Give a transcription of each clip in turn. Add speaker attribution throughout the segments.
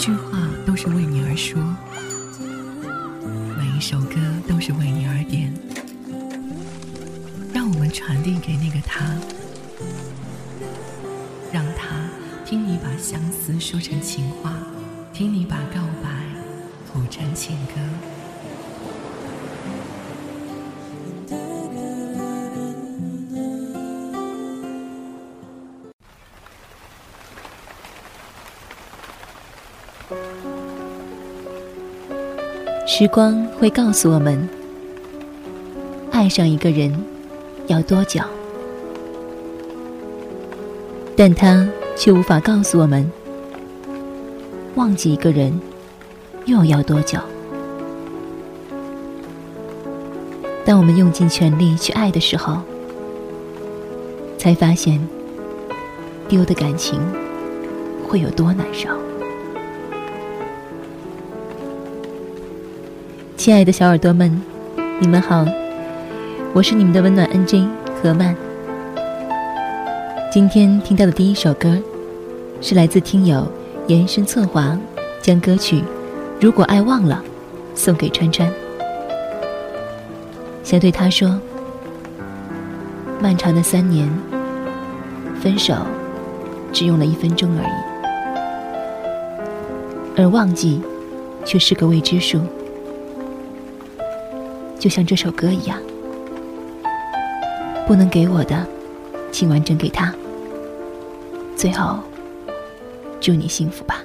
Speaker 1: 一句话都是为你而说，每一首歌都是为你而点。让我们传递给那个他，让他听你把相思说成情话，听你把告白谱成情歌。
Speaker 2: 时光会告诉我们，爱上一个人要多久，但他却无法告诉我们，忘记一个人又要多久。当我们用尽全力去爱的时候，才发现丢的感情会有多难受。亲爱的小耳朵们，你们好，我是你们的温暖 NJ 何曼。今天听到的第一首歌，是来自听友延伸策划将歌曲《如果爱忘了》送给川川，想对他说：漫长的三年，分手只用了一分钟而已，而忘记却是个未知数。就像这首歌一样，不能给我的，请完整给他。最后，祝你幸福吧。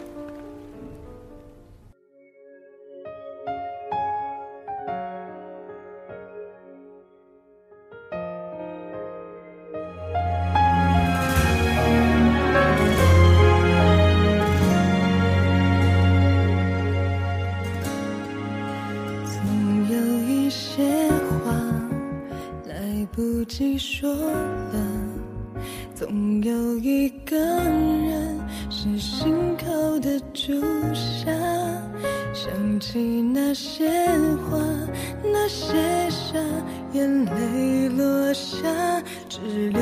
Speaker 3: 眼泪落下，只留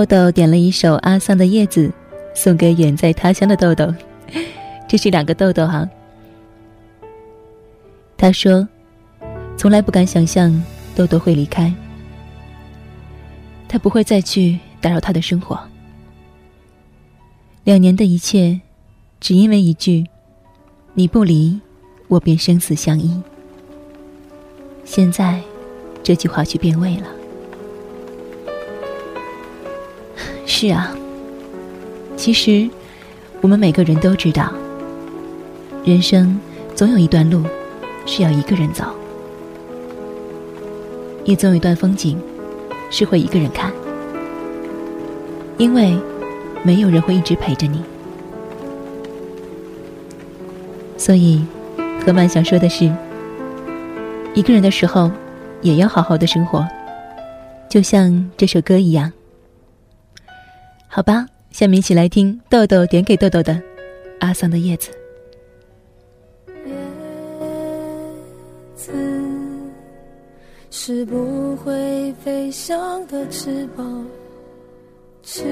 Speaker 2: 豆豆点了一首阿桑的《叶子》，送给远在他乡的豆豆。这是两个豆豆哈。他说：“从来不敢想象豆豆会离开，他不会再去打扰他的生活。两年的一切，只因为一句‘你不离，我便生死相依’。现在，这句话却变味了。”是啊，其实我们每个人都知道，人生总有一段路是要一个人走，也总有一段风景是会一个人看，因为没有人会一直陪着你。所以，何曼想说的是，一个人的时候也要好好的生活，就像这首歌一样。好吧，下面一起来听豆豆点给豆豆的阿桑的叶子。
Speaker 4: 叶子是不会飞翔的翅膀，翅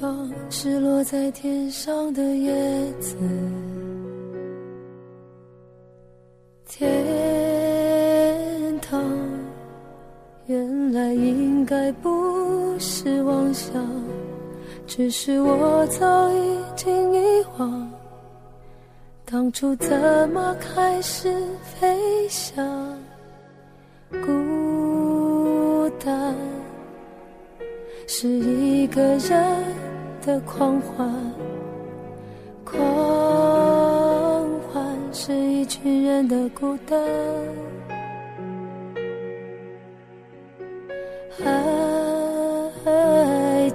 Speaker 4: 膀是落在天上的叶子。是妄想，只是我早已经遗忘，当初怎么开始飞翔？孤单是一个人的狂欢，狂欢是一群人的孤单。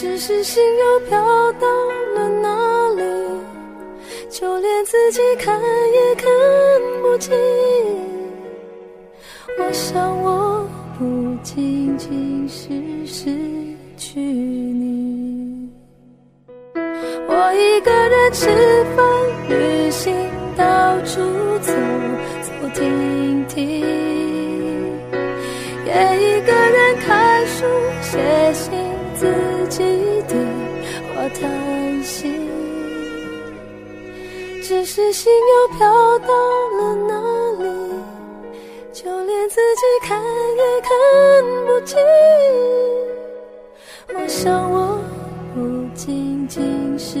Speaker 4: 只是心又飘到了哪里，就连自己看也看不清。我想我不仅仅是失去你，我一个人吃饭、旅行、到处记得我叹息，只是心又飘到了哪里，就连自己看也看不清。我想我不仅仅是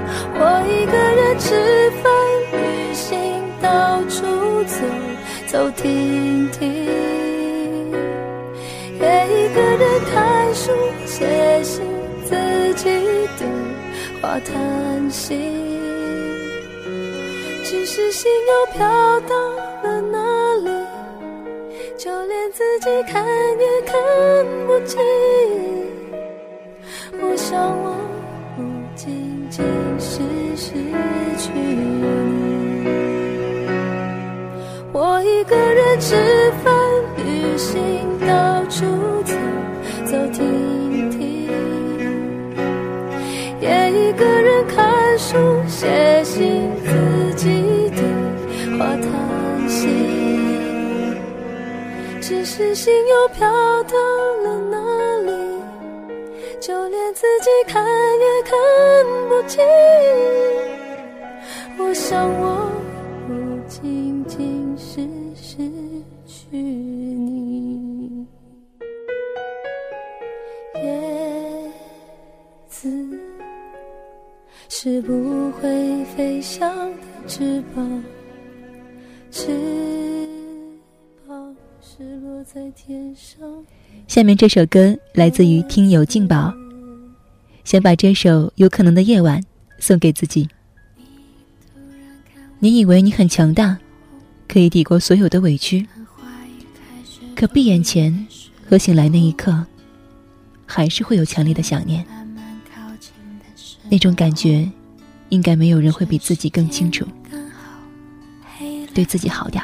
Speaker 4: 一个人吃饭、旅行、到处走走停停，也一个人看书、写信、自己对话叹息。只是心又飘到了哪里，就连自己看也看不清。
Speaker 5: 心，到处走走停停，也一个人看书写信，自己对话叹息。只是心又飘到了哪里，就连自己看也看不清。我想我是不会飞翔的翅膀，翅膀是落在天上。
Speaker 2: 下面这首歌来自于听友静宝，想把这首《有可能的夜晚》送给自己。你以为你很强大，可以抵过所有的委屈，可闭眼前和醒来那一刻，还是会有强烈的想念。那种感觉，应该没有人会比自己更清楚。对自己好点，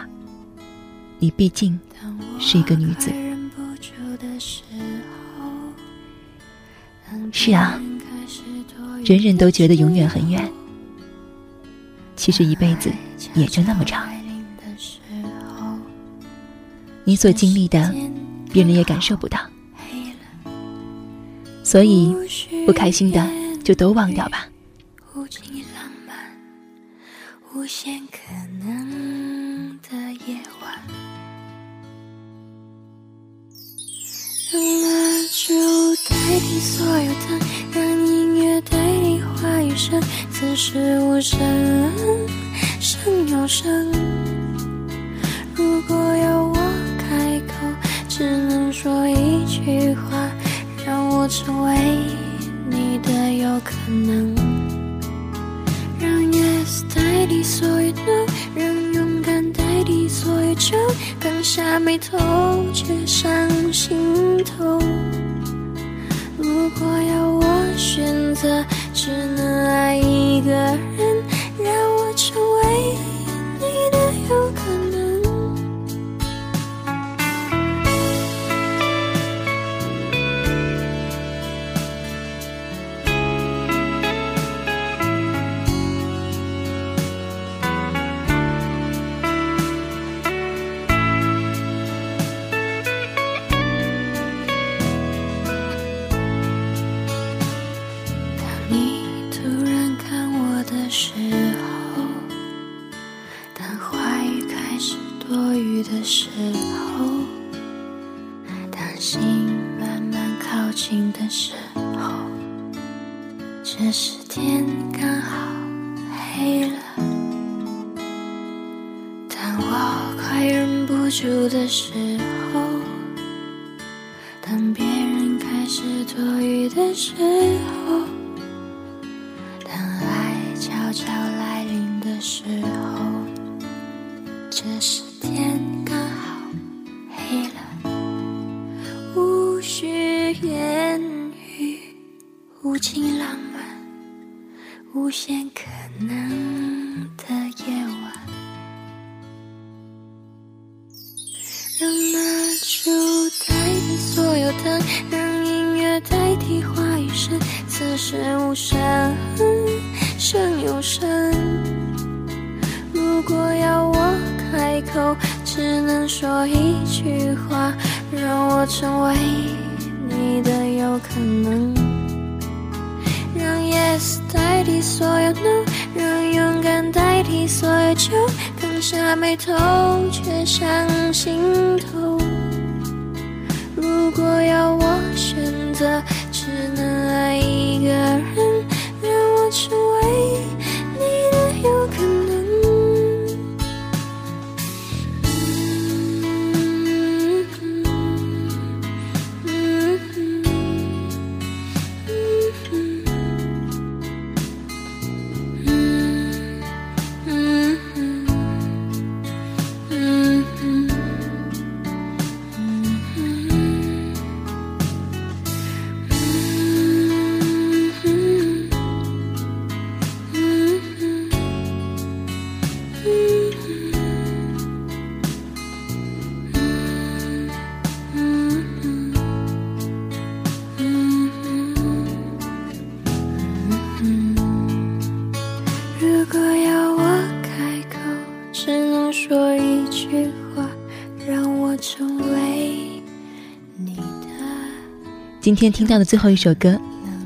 Speaker 2: 你毕竟是一个女子。是啊，人人都觉得永远很远，其实一辈子也就那么长。你所经历的，别人也感受不到，所以不开心的就都忘掉吧。
Speaker 5: 无尽浪漫，无限可能的夜晚，让蜡烛代替所有灯，让音乐代替话语声，此时无声胜有声。如果要我开口，只能说一句话，让我成为的有可能。让 yes 代替所有 no，让勇敢代替所有酒，刚下眉头却上心头。如果要我选择，只能爱一个人，我快忍不住的时候。当别人开始多余的时候，让音乐代替话语声，此时无声胜有声。如果要我开口，只能说一句话，让我成为你的有可能。让 yes 代替所有 no，让勇敢代替所有酒，刚下眉头却上心头。如果要我选择，只能爱一个人，
Speaker 2: 今天听到的最后一首歌，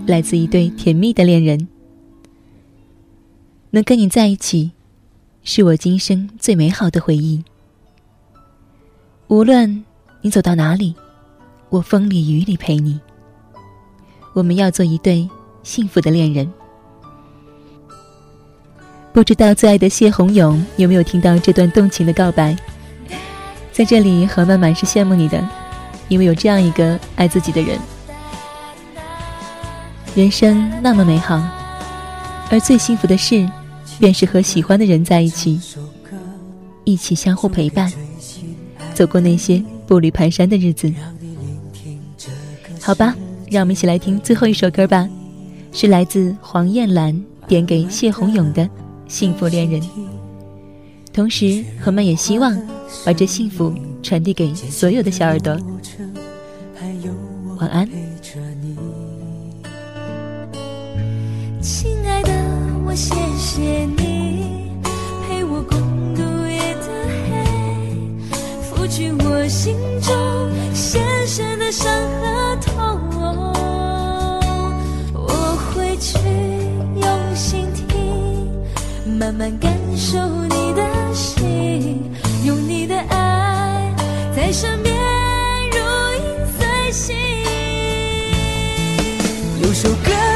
Speaker 2: 来自一对甜蜜的恋人。能跟你在一起，是我今生最美好的回忆。无论你走到哪里，我风里雨里陪你。我们要做一对幸福的恋人。不知道最爱的谢宏勇有没有听到这段动情的告白？在这里，何曼曼是羡慕你的，因为有这样一个爱自己的人。人生那么美好，而最幸福的事。便是和喜欢的人在一起，一起相互陪伴，走过那些步履蹒跚的日子。好吧，让我们一起来听最后一首歌吧，是来自黄燕兰点给谢宏勇的《幸福恋人》。同时，何曼也希望把这幸福传递给所有的小耳朵。晚安，
Speaker 5: 谢谢你陪我共度夜的黑，拂去我心中深深的伤和痛。我会去用心听，慢慢感受你的心，用你的爱在身边如影随形。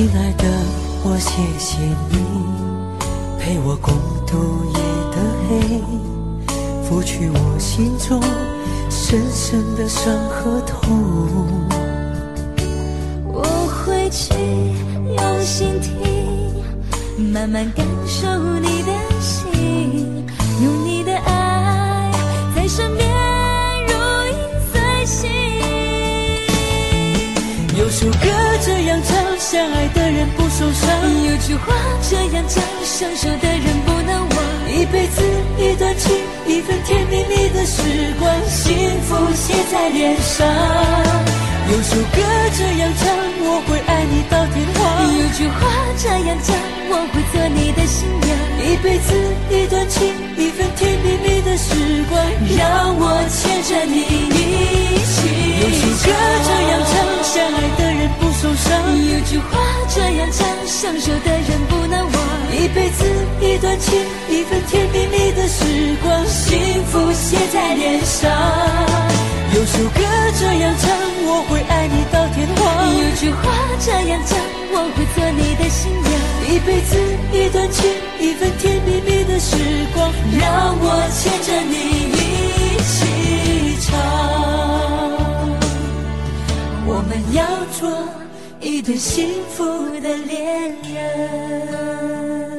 Speaker 6: 亲爱的，我谢谢你陪我共度夜的黑，拂去我心中深深的伤和痛。
Speaker 5: 我会去用心听，慢慢感受你的心，用你的爱在身边如影随形。
Speaker 6: 有首歌这样唱。相爱人不受伤。
Speaker 5: 有句话这样讲，相守的人不能忘。
Speaker 6: 一辈子一段情，一份甜蜜蜜的时光，幸福写在脸上。有首歌这样唱，我会到天荒。
Speaker 5: 有句话这样讲，我会做你的新娘。
Speaker 6: 一辈子一段情，一份甜蜜蜜的时光，让我牵着你一起。有首歌这样唱，相爱的人不受伤。
Speaker 5: 有句话这样讲，相守的人不能忘。
Speaker 6: 一辈子一段情，一份甜蜜蜜的时光，幸福写在脸上。
Speaker 5: 句话这样讲，我会做你的新娘。
Speaker 6: 一辈子一段情，一份甜蜜蜜的时光，让我牵着你一起唱。我们要做。一对幸福的恋人。